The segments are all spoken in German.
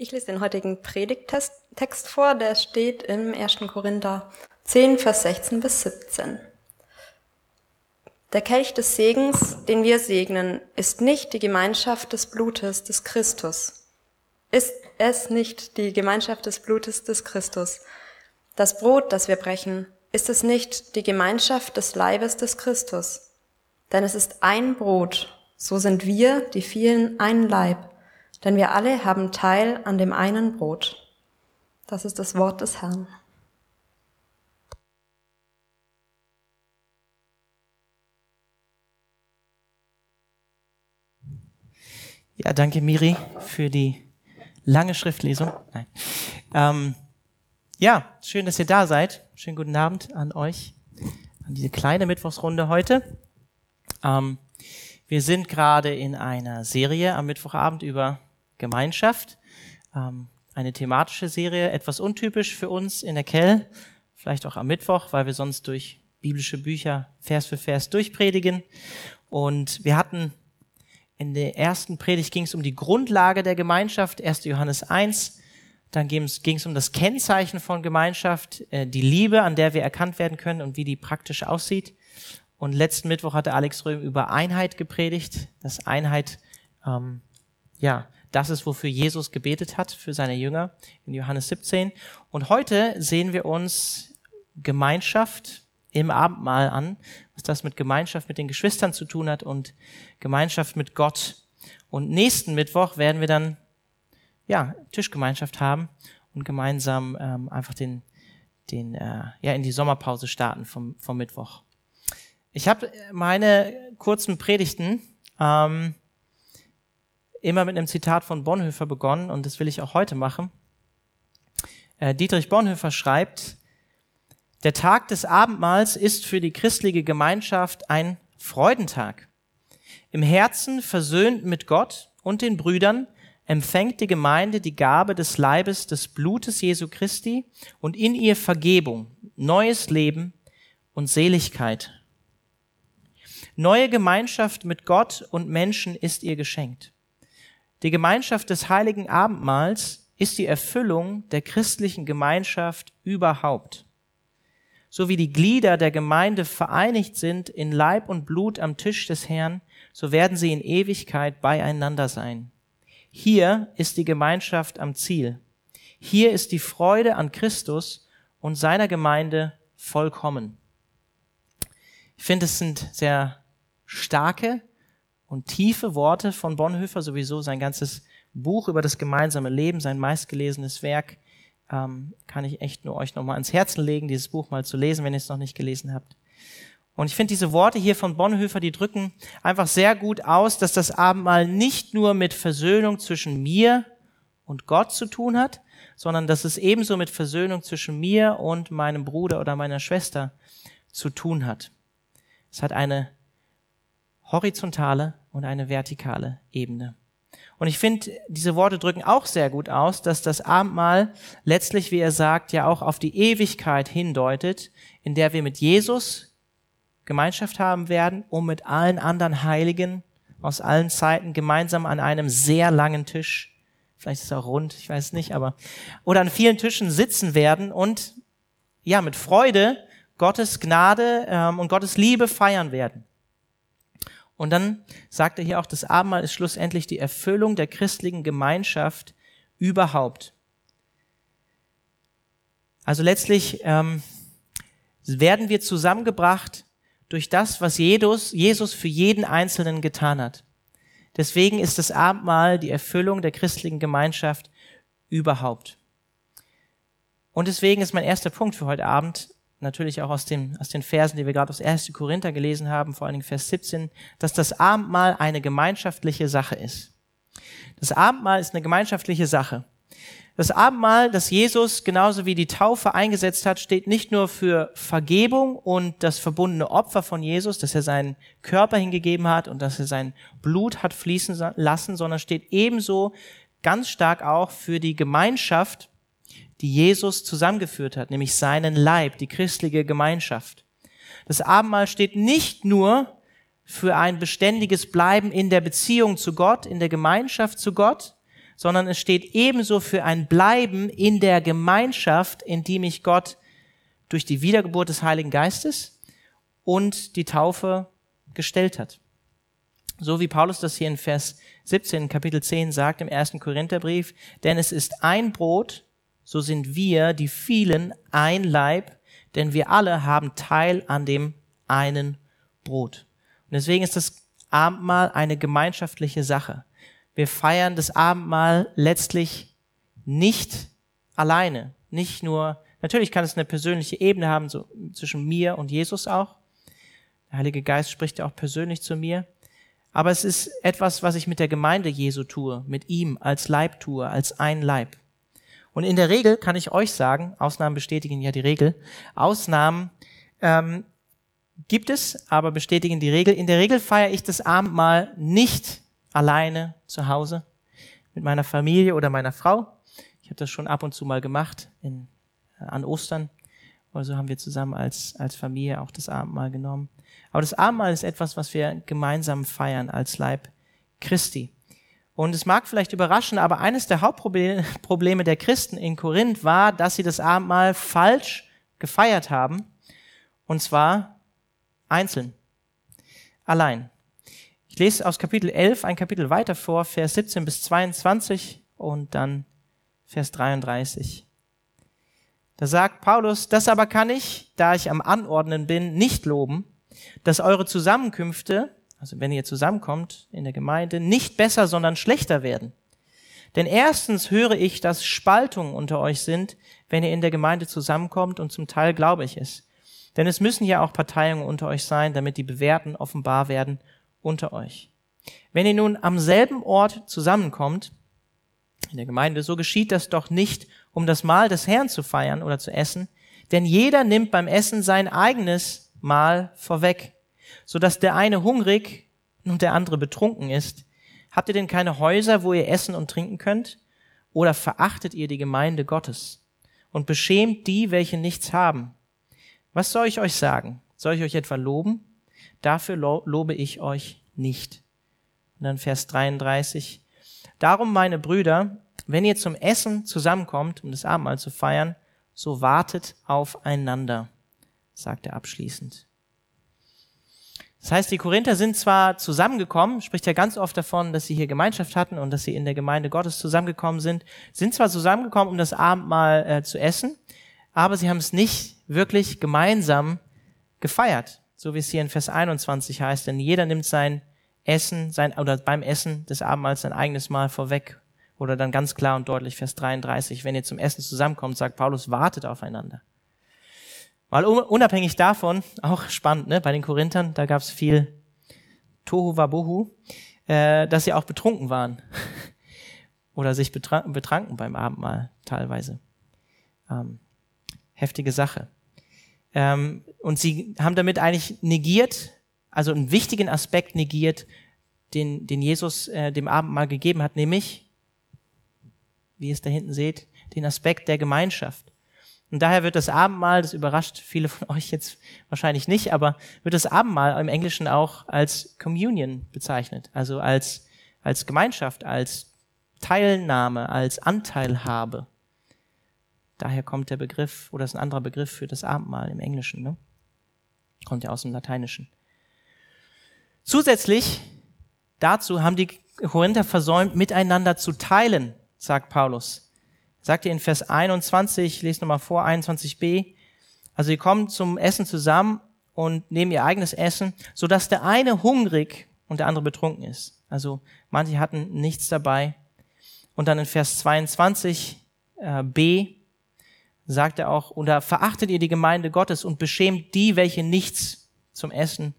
Ich lese den heutigen Predigttext vor, der steht im 1. Korinther 10, Vers 16 bis 17. Der Kelch des Segens, den wir segnen, ist nicht die Gemeinschaft des Blutes des Christus. Ist es nicht die Gemeinschaft des Blutes des Christus? Das Brot, das wir brechen, ist es nicht die Gemeinschaft des Leibes des Christus? Denn es ist ein Brot, so sind wir, die vielen, ein Leib denn wir alle haben Teil an dem einen Brot. Das ist das Wort des Herrn. Ja, danke Miri für die lange Schriftlesung. Nein. Ähm, ja, schön, dass ihr da seid. Schönen guten Abend an euch, an diese kleine Mittwochsrunde heute. Ähm, wir sind gerade in einer Serie am Mittwochabend über Gemeinschaft. Ähm, eine thematische Serie, etwas untypisch für uns in der Kell, vielleicht auch am Mittwoch, weil wir sonst durch biblische Bücher Vers für Vers durchpredigen. Und wir hatten in der ersten Predigt ging es um die Grundlage der Gemeinschaft, 1. Johannes 1. Dann ging es um das Kennzeichen von Gemeinschaft, äh, die Liebe, an der wir erkannt werden können und wie die praktisch aussieht. Und letzten Mittwoch hatte Alex Röhm über Einheit gepredigt, dass Einheit ähm, ja das ist, wofür Jesus gebetet hat für seine Jünger in Johannes 17. Und heute sehen wir uns Gemeinschaft im Abendmahl an, was das mit Gemeinschaft mit den Geschwistern zu tun hat und Gemeinschaft mit Gott. Und nächsten Mittwoch werden wir dann ja Tischgemeinschaft haben und gemeinsam ähm, einfach den den äh, ja in die Sommerpause starten vom vom Mittwoch. Ich habe meine kurzen Predigten ähm, immer mit einem Zitat von Bonhoeffer begonnen und das will ich auch heute machen. Äh, Dietrich Bonhoeffer schreibt, der Tag des Abendmahls ist für die christliche Gemeinschaft ein Freudentag. Im Herzen versöhnt mit Gott und den Brüdern empfängt die Gemeinde die Gabe des Leibes des Blutes Jesu Christi und in ihr Vergebung, neues Leben und Seligkeit. Neue Gemeinschaft mit Gott und Menschen ist ihr geschenkt. Die Gemeinschaft des heiligen Abendmahls ist die Erfüllung der christlichen Gemeinschaft überhaupt. So wie die Glieder der Gemeinde vereinigt sind in Leib und Blut am Tisch des Herrn, so werden sie in Ewigkeit beieinander sein. Hier ist die Gemeinschaft am Ziel. Hier ist die Freude an Christus und seiner Gemeinde vollkommen. Ich finde, es sind sehr starke, und tiefe Worte von Bonhoeffer, sowieso sein ganzes Buch über das gemeinsame Leben, sein meistgelesenes Werk, ähm, kann ich echt nur euch nochmal ans Herzen legen, dieses Buch mal zu lesen, wenn ihr es noch nicht gelesen habt. Und ich finde diese Worte hier von Bonhoeffer, die drücken einfach sehr gut aus, dass das Abendmahl nicht nur mit Versöhnung zwischen mir und Gott zu tun hat, sondern dass es ebenso mit Versöhnung zwischen mir und meinem Bruder oder meiner Schwester zu tun hat. Es hat eine horizontale und eine vertikale Ebene. Und ich finde, diese Worte drücken auch sehr gut aus, dass das Abendmahl letztlich, wie er sagt, ja auch auf die Ewigkeit hindeutet, in der wir mit Jesus Gemeinschaft haben werden, um mit allen anderen Heiligen aus allen Zeiten gemeinsam an einem sehr langen Tisch, vielleicht ist er auch rund, ich weiß nicht, aber, oder an vielen Tischen sitzen werden und ja, mit Freude Gottes Gnade ähm, und Gottes Liebe feiern werden. Und dann sagt er hier auch, das Abendmahl ist schlussendlich die Erfüllung der christlichen Gemeinschaft überhaupt. Also letztlich ähm, werden wir zusammengebracht durch das, was Jesus, Jesus für jeden Einzelnen getan hat. Deswegen ist das Abendmahl die Erfüllung der christlichen Gemeinschaft überhaupt. Und deswegen ist mein erster Punkt für heute Abend, natürlich auch aus, dem, aus den Versen, die wir gerade aus 1. Korinther gelesen haben, vor allen Dingen Vers 17, dass das Abendmahl eine gemeinschaftliche Sache ist. Das Abendmahl ist eine gemeinschaftliche Sache. Das Abendmahl, das Jesus genauso wie die Taufe eingesetzt hat, steht nicht nur für Vergebung und das verbundene Opfer von Jesus, dass er seinen Körper hingegeben hat und dass er sein Blut hat fließen lassen, sondern steht ebenso ganz stark auch für die Gemeinschaft die Jesus zusammengeführt hat, nämlich seinen Leib, die christliche Gemeinschaft. Das Abendmahl steht nicht nur für ein beständiges Bleiben in der Beziehung zu Gott, in der Gemeinschaft zu Gott, sondern es steht ebenso für ein Bleiben in der Gemeinschaft, in die mich Gott durch die Wiedergeburt des Heiligen Geistes und die Taufe gestellt hat. So wie Paulus das hier in Vers 17, Kapitel 10 sagt im ersten Korintherbrief, denn es ist ein Brot, so sind wir, die vielen, ein Leib, denn wir alle haben Teil an dem einen Brot. Und deswegen ist das Abendmahl eine gemeinschaftliche Sache. Wir feiern das Abendmahl letztlich nicht alleine, nicht nur, natürlich kann es eine persönliche Ebene haben, so zwischen mir und Jesus auch. Der Heilige Geist spricht ja auch persönlich zu mir. Aber es ist etwas, was ich mit der Gemeinde Jesu tue, mit ihm als Leib tue, als ein Leib. Und in der Regel kann ich euch sagen, Ausnahmen bestätigen ja die Regel, Ausnahmen ähm, gibt es, aber bestätigen die Regel. In der Regel feiere ich das Abendmahl nicht alleine zu Hause mit meiner Familie oder meiner Frau. Ich habe das schon ab und zu mal gemacht in, äh, an Ostern. Also haben wir zusammen als, als Familie auch das Abendmahl genommen. Aber das Abendmahl ist etwas, was wir gemeinsam feiern als Leib Christi. Und es mag vielleicht überraschen, aber eines der Hauptprobleme der Christen in Korinth war, dass sie das Abendmahl falsch gefeiert haben. Und zwar einzeln. Allein. Ich lese aus Kapitel 11 ein Kapitel weiter vor, Vers 17 bis 22 und dann Vers 33. Da sagt Paulus, das aber kann ich, da ich am Anordnen bin, nicht loben, dass eure Zusammenkünfte, also wenn ihr zusammenkommt in der Gemeinde, nicht besser, sondern schlechter werden. Denn erstens höre ich, dass Spaltungen unter euch sind, wenn ihr in der Gemeinde zusammenkommt und zum Teil glaube ich es. Denn es müssen ja auch Parteiungen unter euch sein, damit die Bewährten offenbar werden unter euch. Wenn ihr nun am selben Ort zusammenkommt, in der Gemeinde, so geschieht das doch nicht, um das Mahl des Herrn zu feiern oder zu essen, denn jeder nimmt beim Essen sein eigenes Mal vorweg, so dass der eine hungrig und der andere betrunken ist. Habt ihr denn keine Häuser, wo ihr essen und trinken könnt? Oder verachtet ihr die Gemeinde Gottes und beschämt die, welche nichts haben? Was soll ich euch sagen? Soll ich euch etwa loben? Dafür lo lobe ich euch nicht. Und dann Vers 33. Darum, meine Brüder, wenn ihr zum Essen zusammenkommt, um das Abendmahl zu feiern, so wartet aufeinander sagt er abschließend. Das heißt, die Korinther sind zwar zusammengekommen, spricht ja ganz oft davon, dass sie hier Gemeinschaft hatten und dass sie in der Gemeinde Gottes zusammengekommen sind, sind zwar zusammengekommen, um das Abendmahl äh, zu essen, aber sie haben es nicht wirklich gemeinsam gefeiert, so wie es hier in Vers 21 heißt, denn jeder nimmt sein Essen, sein, oder beim Essen des Abendmahls sein eigenes Mal vorweg. Oder dann ganz klar und deutlich Vers 33, wenn ihr zum Essen zusammenkommt, sagt Paulus, wartet aufeinander. Mal unabhängig davon, auch spannend, ne, bei den Korinthern, da gab es viel Tohu Wabohu, äh, dass sie auch betrunken waren oder sich betranken, betranken beim Abendmahl teilweise. Ähm, heftige Sache. Ähm, und sie haben damit eigentlich negiert, also einen wichtigen Aspekt negiert, den, den Jesus äh, dem Abendmahl gegeben hat, nämlich, wie ihr es da hinten seht, den Aspekt der Gemeinschaft. Und daher wird das Abendmahl, das überrascht viele von euch jetzt wahrscheinlich nicht, aber wird das Abendmahl im Englischen auch als Communion bezeichnet, also als, als Gemeinschaft, als Teilnahme, als Anteilhabe. Daher kommt der Begriff, oder ist ein anderer Begriff für das Abendmahl im Englischen, ne? Kommt ja aus dem Lateinischen. Zusätzlich dazu haben die Korinther versäumt, miteinander zu teilen, sagt Paulus sagt ihr in Vers 21, ich lese nochmal vor, 21b, also sie kommen zum Essen zusammen und nehmen ihr eigenes Essen, so dass der eine hungrig und der andere betrunken ist. Also manche hatten nichts dabei. Und dann in Vers 22 äh, b sagt er auch, oder verachtet ihr die Gemeinde Gottes und beschämt die, welche nichts zum Essen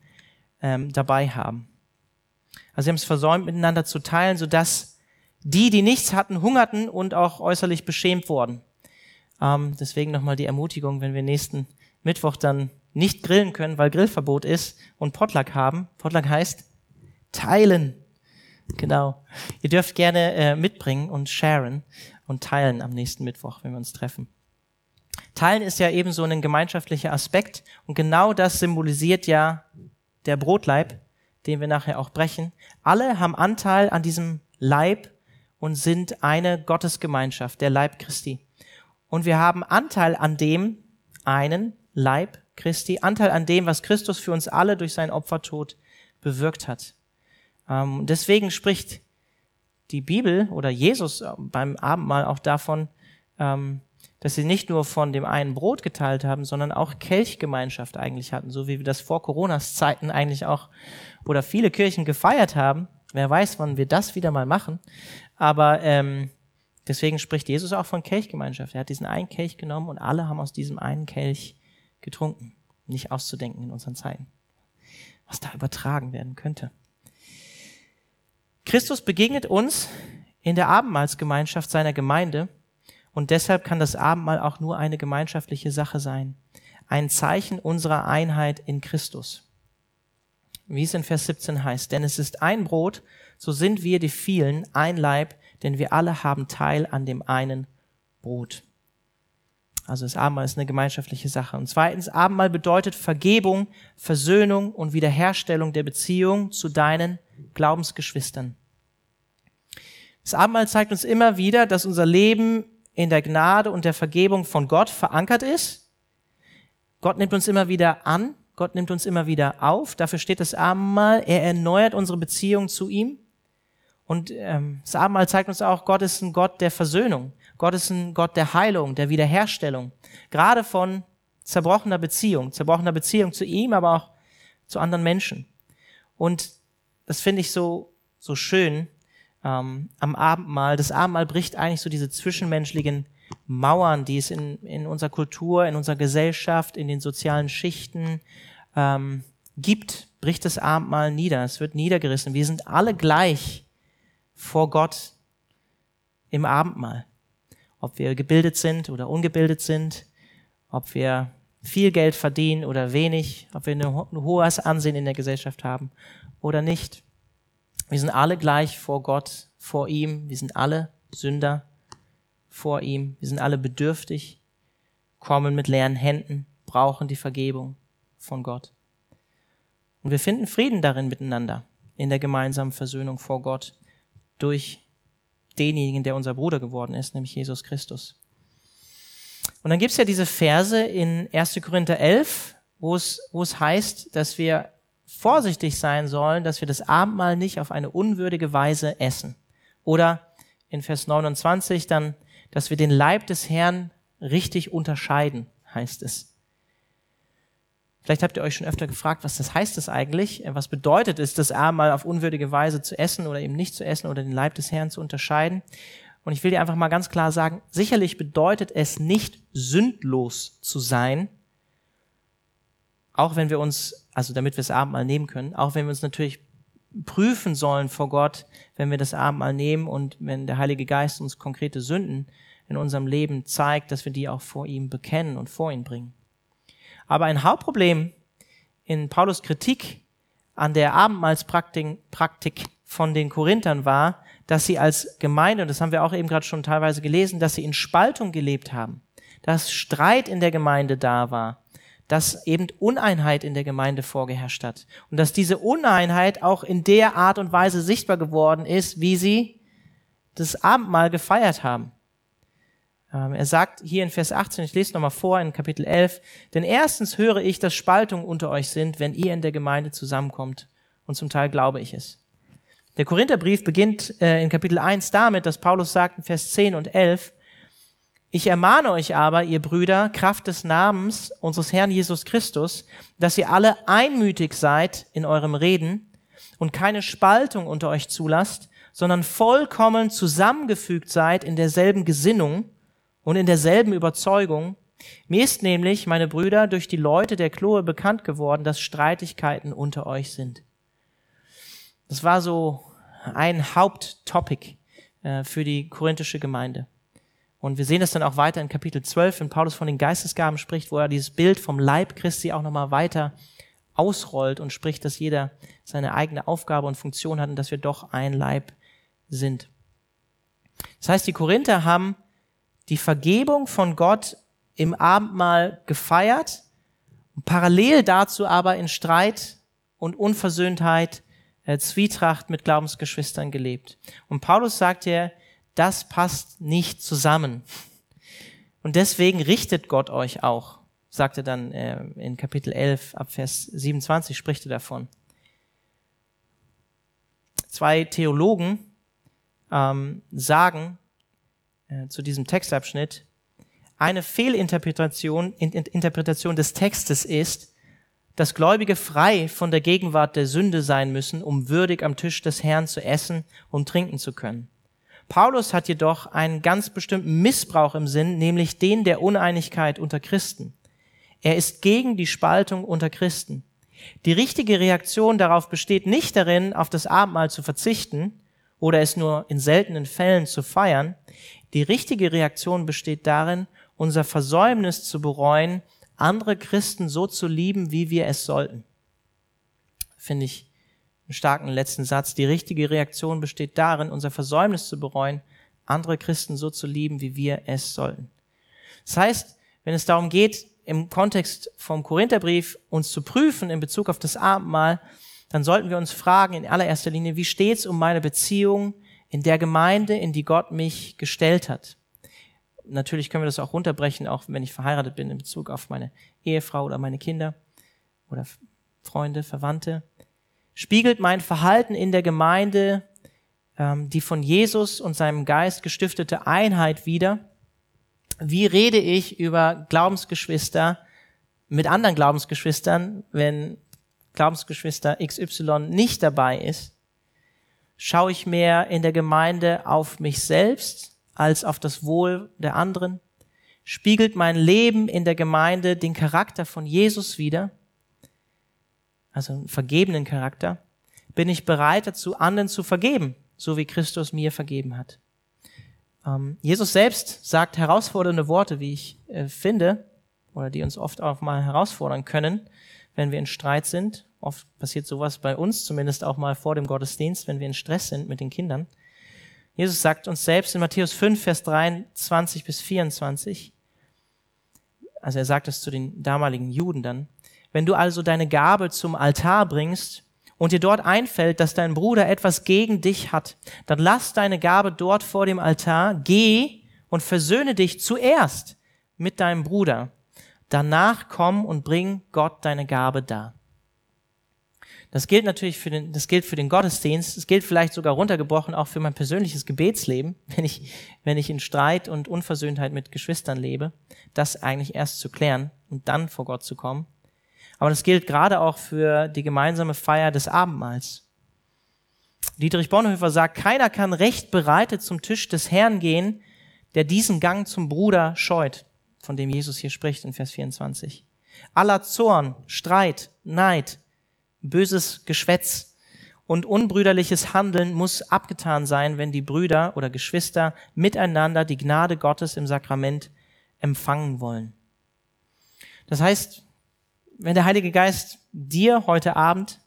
ähm, dabei haben. Also sie haben es versäumt, miteinander zu teilen, so dass die, die nichts hatten, hungerten und auch äußerlich beschämt wurden. Ähm, deswegen nochmal die Ermutigung, wenn wir nächsten Mittwoch dann nicht grillen können, weil Grillverbot ist und Potluck haben. Potluck heißt teilen. Genau. Ihr dürft gerne äh, mitbringen und sharen und teilen am nächsten Mittwoch, wenn wir uns treffen. Teilen ist ja ebenso ein gemeinschaftlicher Aspekt und genau das symbolisiert ja der Brotleib, den wir nachher auch brechen. Alle haben Anteil an diesem Leib und sind eine Gottesgemeinschaft, der Leib Christi. Und wir haben Anteil an dem einen Leib Christi, Anteil an dem, was Christus für uns alle durch seinen Opfertod bewirkt hat. Ähm, deswegen spricht die Bibel oder Jesus beim Abendmahl auch davon, ähm, dass sie nicht nur von dem einen Brot geteilt haben, sondern auch Kelchgemeinschaft eigentlich hatten, so wie wir das vor Coronas Zeiten eigentlich auch oder viele Kirchen gefeiert haben. Wer weiß, wann wir das wieder mal machen. Aber ähm, deswegen spricht Jesus auch von Kelchgemeinschaft. Er hat diesen einen Kelch genommen und alle haben aus diesem einen Kelch getrunken. Nicht auszudenken in unseren Zeiten. Was da übertragen werden könnte. Christus begegnet uns in der Abendmahlsgemeinschaft seiner Gemeinde und deshalb kann das Abendmahl auch nur eine gemeinschaftliche Sache sein. Ein Zeichen unserer Einheit in Christus. Wie es in Vers 17 heißt, denn es ist ein Brot, so sind wir die vielen ein Leib, denn wir alle haben Teil an dem einen Brot. Also das Abendmahl ist eine gemeinschaftliche Sache. Und zweitens, Abendmahl bedeutet Vergebung, Versöhnung und Wiederherstellung der Beziehung zu deinen Glaubensgeschwistern. Das Abendmahl zeigt uns immer wieder, dass unser Leben in der Gnade und der Vergebung von Gott verankert ist. Gott nimmt uns immer wieder an, Gott nimmt uns immer wieder auf. Dafür steht das Abendmahl. Er erneuert unsere Beziehung zu ihm. Und ähm, das Abendmahl zeigt uns auch, Gott ist ein Gott der Versöhnung. Gott ist ein Gott der Heilung, der Wiederherstellung. Gerade von zerbrochener Beziehung, zerbrochener Beziehung zu ihm, aber auch zu anderen Menschen. Und das finde ich so, so schön, ähm, am Abendmahl. Das Abendmahl bricht eigentlich so diese zwischenmenschlichen Mauern, die es in, in unserer Kultur, in unserer Gesellschaft, in den sozialen Schichten ähm, gibt, bricht das Abendmahl nieder. Es wird niedergerissen. Wir sind alle gleich vor Gott im Abendmahl. Ob wir gebildet sind oder ungebildet sind, ob wir viel Geld verdienen oder wenig, ob wir ein hohes Ansehen in der Gesellschaft haben oder nicht. Wir sind alle gleich vor Gott, vor ihm. Wir sind alle Sünder vor ihm. Wir sind alle bedürftig, kommen mit leeren Händen, brauchen die Vergebung von Gott. Und wir finden Frieden darin miteinander, in der gemeinsamen Versöhnung vor Gott durch denjenigen, der unser Bruder geworden ist, nämlich Jesus Christus. Und dann gibt's ja diese Verse in 1. Korinther 11, wo es, wo es heißt, dass wir vorsichtig sein sollen, dass wir das Abendmahl nicht auf eine unwürdige Weise essen. Oder in Vers 29 dann, dass wir den Leib des Herrn richtig unterscheiden, heißt es. Vielleicht habt ihr euch schon öfter gefragt, was das heißt das eigentlich? Was bedeutet es, das Abendmahl auf unwürdige Weise zu essen oder eben nicht zu essen oder den Leib des Herrn zu unterscheiden? Und ich will dir einfach mal ganz klar sagen, sicherlich bedeutet es nicht sündlos zu sein, auch wenn wir uns, also damit wir das Abendmahl nehmen können, auch wenn wir uns natürlich prüfen sollen vor Gott, wenn wir das Abendmahl nehmen und wenn der Heilige Geist uns konkrete Sünden in unserem Leben zeigt, dass wir die auch vor ihm bekennen und vor ihn bringen. Aber ein Hauptproblem in Paulus Kritik an der Abendmahlspraktik Praktik von den Korinthern war, dass sie als Gemeinde, und das haben wir auch eben gerade schon teilweise gelesen, dass sie in Spaltung gelebt haben, dass Streit in der Gemeinde da war, dass eben Uneinheit in der Gemeinde vorgeherrscht hat und dass diese Uneinheit auch in der Art und Weise sichtbar geworden ist, wie sie das Abendmahl gefeiert haben. Ähm, er sagt hier in Vers 18, ich lese nochmal vor in Kapitel 11, denn erstens höre ich, dass Spaltungen unter euch sind, wenn ihr in der Gemeinde zusammenkommt und zum Teil glaube ich es. Der Korintherbrief beginnt äh, in Kapitel 1 damit, dass Paulus sagt in Vers 10 und 11, ich ermahne euch aber, ihr Brüder, Kraft des Namens unseres Herrn Jesus Christus, dass ihr alle einmütig seid in eurem Reden und keine Spaltung unter euch zulasst, sondern vollkommen zusammengefügt seid in derselben Gesinnung und in derselben Überzeugung. Mir ist nämlich, meine Brüder, durch die Leute der Chloe bekannt geworden, dass Streitigkeiten unter euch sind. Das war so ein Haupttopic äh, für die korinthische Gemeinde. Und wir sehen das dann auch weiter in Kapitel 12, wenn Paulus von den Geistesgaben spricht, wo er dieses Bild vom Leib Christi auch nochmal weiter ausrollt und spricht, dass jeder seine eigene Aufgabe und Funktion hat und dass wir doch ein Leib sind. Das heißt, die Korinther haben die Vergebung von Gott im Abendmahl gefeiert, parallel dazu aber in Streit und Unversöhntheit, äh, Zwietracht mit Glaubensgeschwistern gelebt. Und Paulus sagt ja, das passt nicht zusammen. Und deswegen richtet Gott euch auch, sagt er dann äh, in Kapitel 11 ab Vers 27, spricht er davon. Zwei Theologen ähm, sagen äh, zu diesem Textabschnitt, eine Fehlinterpretation in, Interpretation des Textes ist, dass Gläubige frei von der Gegenwart der Sünde sein müssen, um würdig am Tisch des Herrn zu essen und trinken zu können. Paulus hat jedoch einen ganz bestimmten Missbrauch im Sinn, nämlich den der Uneinigkeit unter Christen. Er ist gegen die Spaltung unter Christen. Die richtige Reaktion darauf besteht nicht darin, auf das Abendmahl zu verzichten oder es nur in seltenen Fällen zu feiern. Die richtige Reaktion besteht darin, unser Versäumnis zu bereuen, andere Christen so zu lieben, wie wir es sollten. Finde ich einen starken letzten Satz. Die richtige Reaktion besteht darin, unser Versäumnis zu bereuen, andere Christen so zu lieben, wie wir es sollten. Das heißt, wenn es darum geht, im Kontext vom Korintherbrief uns zu prüfen in Bezug auf das Abendmahl, dann sollten wir uns fragen in allererster Linie, wie steht es um meine Beziehung in der Gemeinde, in die Gott mich gestellt hat? natürlich können wir das auch runterbrechen, auch wenn ich verheiratet bin in Bezug auf meine Ehefrau oder meine Kinder oder Freunde, Verwandte. Spiegelt mein Verhalten in der Gemeinde ähm, die von Jesus und seinem Geist gestiftete Einheit wider? Wie rede ich über Glaubensgeschwister mit anderen Glaubensgeschwistern, wenn Glaubensgeschwister XY nicht dabei ist? Schaue ich mehr in der Gemeinde auf mich selbst als auf das Wohl der anderen? Spiegelt mein Leben in der Gemeinde den Charakter von Jesus wider? Also einen vergebenen Charakter? Bin ich bereit dazu, anderen zu vergeben, so wie Christus mir vergeben hat? Ähm, Jesus selbst sagt herausfordernde Worte, wie ich äh, finde, oder die uns oft auch mal herausfordern können, wenn wir in Streit sind. Oft passiert sowas bei uns, zumindest auch mal vor dem Gottesdienst, wenn wir in Stress sind mit den Kindern. Jesus sagt uns selbst in Matthäus 5, Vers 23 bis 24, also er sagt es zu den damaligen Juden dann, wenn du also deine Gabe zum Altar bringst und dir dort einfällt, dass dein Bruder etwas gegen dich hat, dann lass deine Gabe dort vor dem Altar, geh und versöhne dich zuerst mit deinem Bruder. Danach komm und bring Gott deine Gabe dar. Das gilt natürlich für den, das gilt für den Gottesdienst. Es gilt vielleicht sogar runtergebrochen auch für mein persönliches Gebetsleben, wenn ich, wenn ich in Streit und Unversöhntheit mit Geschwistern lebe, das eigentlich erst zu klären und dann vor Gott zu kommen. Aber das gilt gerade auch für die gemeinsame Feier des Abendmahls. Dietrich Bonhoeffer sagt, keiner kann recht bereitet zum Tisch des Herrn gehen, der diesen Gang zum Bruder scheut, von dem Jesus hier spricht in Vers 24. Aller Zorn, Streit, Neid, böses Geschwätz und unbrüderliches Handeln muss abgetan sein, wenn die Brüder oder Geschwister miteinander die Gnade Gottes im Sakrament empfangen wollen. Das heißt, wenn der Heilige Geist dir heute Abend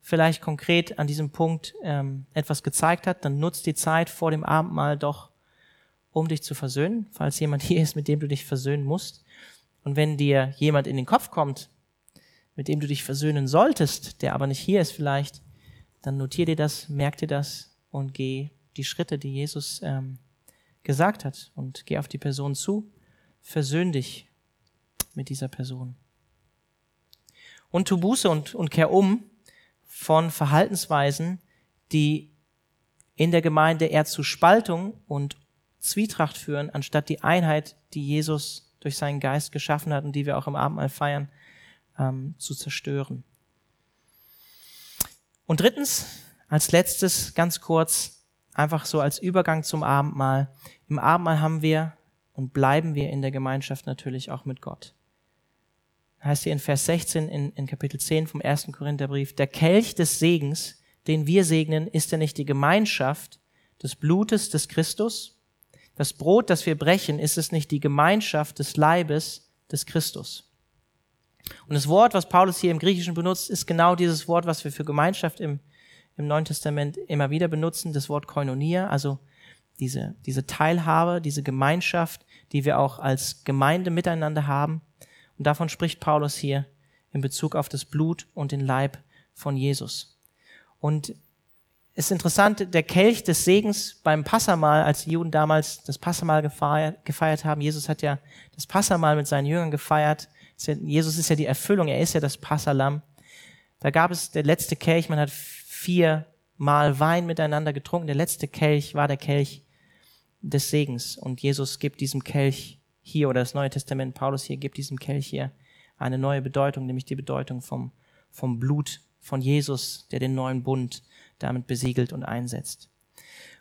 vielleicht konkret an diesem Punkt ähm, etwas gezeigt hat, dann nutzt die Zeit vor dem Abendmahl doch, um dich zu versöhnen, falls jemand hier ist, mit dem du dich versöhnen musst. Und wenn dir jemand in den Kopf kommt, mit dem du dich versöhnen solltest, der aber nicht hier ist vielleicht, dann notier dir das, merk dir das und geh die Schritte, die Jesus ähm, gesagt hat und geh auf die Person zu, versöhn dich mit dieser Person. Und tu Buße und, und kehr um von Verhaltensweisen, die in der Gemeinde eher zu Spaltung und Zwietracht führen, anstatt die Einheit, die Jesus durch seinen Geist geschaffen hat und die wir auch im Abendmahl feiern, ähm, zu zerstören. Und drittens, als letztes, ganz kurz, einfach so als Übergang zum Abendmahl. Im Abendmahl haben wir und bleiben wir in der Gemeinschaft natürlich auch mit Gott. Heißt hier in Vers 16 in, in Kapitel 10 vom ersten Korintherbrief, der Kelch des Segens, den wir segnen, ist ja nicht die Gemeinschaft des Blutes des Christus. Das Brot, das wir brechen, ist es nicht die Gemeinschaft des Leibes des Christus. Und das Wort, was Paulus hier im Griechischen benutzt, ist genau dieses Wort, was wir für Gemeinschaft im, im Neuen Testament immer wieder benutzen, das Wort Koinonia, also diese, diese Teilhabe, diese Gemeinschaft, die wir auch als Gemeinde miteinander haben. Und davon spricht Paulus hier in Bezug auf das Blut und den Leib von Jesus. Und ist interessant, der Kelch des Segens beim Passamal, als die Juden damals das Passamal gefeiert, gefeiert haben. Jesus hat ja das Passamal mit seinen Jüngern gefeiert. Jesus ist ja die Erfüllung, er ist ja das Passalam. Da gab es der letzte Kelch, man hat viermal Wein miteinander getrunken. Der letzte Kelch war der Kelch des Segens. Und Jesus gibt diesem Kelch hier, oder das Neue Testament, Paulus hier, gibt diesem Kelch hier eine neue Bedeutung, nämlich die Bedeutung vom, vom Blut von Jesus, der den neuen Bund damit besiegelt und einsetzt.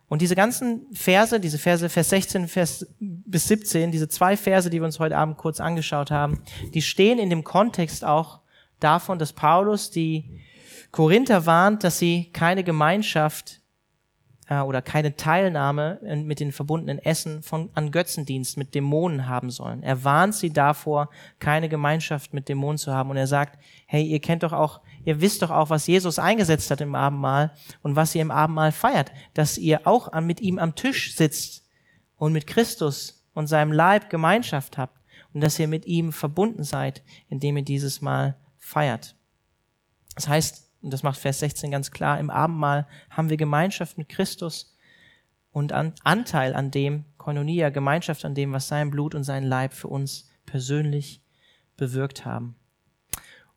Und diese ganzen Verse, diese Verse, Vers 16 Vers bis 17, diese zwei Verse, die wir uns heute Abend kurz angeschaut haben, die stehen in dem Kontext auch davon, dass Paulus die Korinther warnt, dass sie keine Gemeinschaft äh, oder keine Teilnahme mit den verbundenen Essen von, an Götzendienst mit Dämonen haben sollen. Er warnt sie davor, keine Gemeinschaft mit Dämonen zu haben. Und er sagt, hey, ihr kennt doch auch ihr wisst doch auch, was Jesus eingesetzt hat im Abendmahl und was ihr im Abendmahl feiert, dass ihr auch mit ihm am Tisch sitzt und mit Christus und seinem Leib Gemeinschaft habt und dass ihr mit ihm verbunden seid, indem ihr dieses Mal feiert. Das heißt, und das macht Vers 16 ganz klar, im Abendmahl haben wir Gemeinschaft mit Christus und Anteil an dem, Koinonia, Gemeinschaft an dem, was sein Blut und sein Leib für uns persönlich bewirkt haben.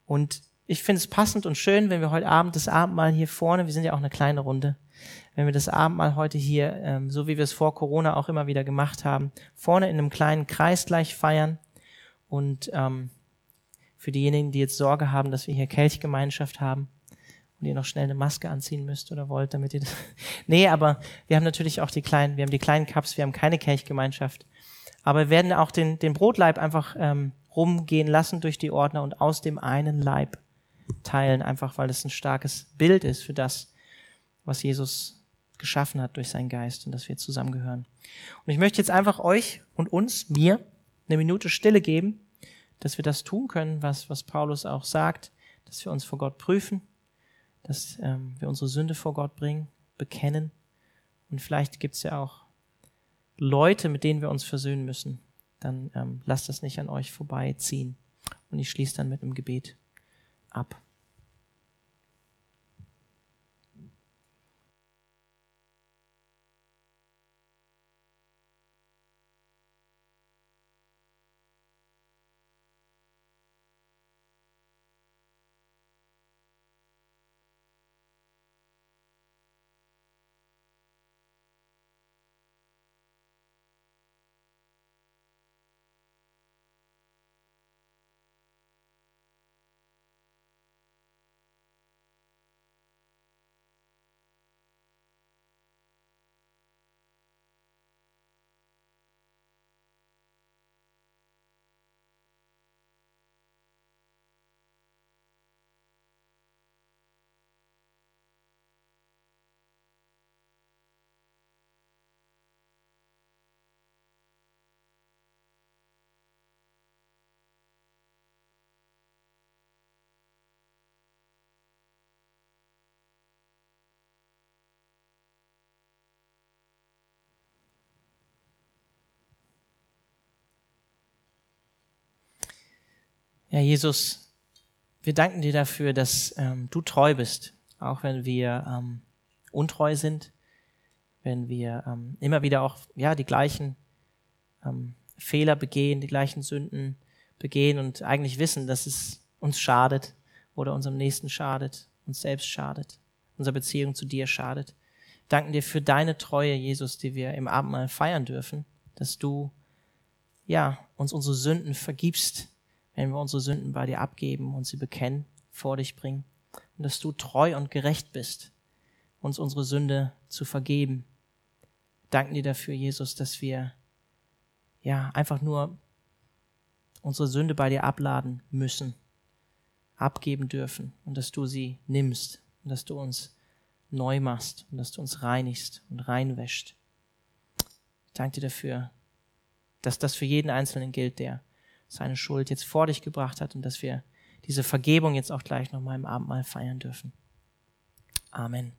Und ich finde es passend und schön, wenn wir heute Abend das Abendmahl hier vorne, wir sind ja auch eine kleine Runde, wenn wir das Abendmahl heute hier, ähm, so wie wir es vor Corona auch immer wieder gemacht haben, vorne in einem kleinen Kreis gleich feiern. Und ähm, für diejenigen, die jetzt Sorge haben, dass wir hier Kelchgemeinschaft haben und ihr noch schnell eine Maske anziehen müsst oder wollt, damit ihr das. nee, aber wir haben natürlich auch die kleinen, wir haben die kleinen Cups, wir haben keine Kelchgemeinschaft. Aber wir werden auch den, den Brotleib einfach ähm, rumgehen lassen durch die Ordner und aus dem einen Leib teilen, einfach weil es ein starkes Bild ist für das, was Jesus geschaffen hat durch seinen Geist und dass wir zusammengehören. Und ich möchte jetzt einfach euch und uns, mir, eine Minute Stille geben, dass wir das tun können, was, was Paulus auch sagt, dass wir uns vor Gott prüfen, dass ähm, wir unsere Sünde vor Gott bringen, bekennen. Und vielleicht gibt es ja auch Leute, mit denen wir uns versöhnen müssen. Dann ähm, lasst das nicht an euch vorbeiziehen. Und ich schließe dann mit einem Gebet ab. Ja, Jesus, wir danken dir dafür, dass ähm, du treu bist, auch wenn wir ähm, untreu sind, wenn wir ähm, immer wieder auch ja die gleichen ähm, Fehler begehen, die gleichen Sünden begehen und eigentlich wissen, dass es uns schadet oder unserem Nächsten schadet, uns selbst schadet, unserer Beziehung zu dir schadet. Danken dir für deine Treue, Jesus, die wir im Abendmahl feiern dürfen, dass du ja uns unsere Sünden vergibst, wenn wir unsere Sünden bei dir abgeben und sie bekennen, vor dich bringen. Und dass du treu und gerecht bist, uns unsere Sünde zu vergeben. Danken dir dafür, Jesus, dass wir ja einfach nur unsere Sünde bei dir abladen müssen, abgeben dürfen und dass du sie nimmst und dass du uns neu machst und dass du uns reinigst und reinwäscht. Ich danke dir dafür, dass das für jeden Einzelnen gilt, der seine Schuld jetzt vor dich gebracht hat und dass wir diese Vergebung jetzt auch gleich nochmal im Abendmahl feiern dürfen. Amen.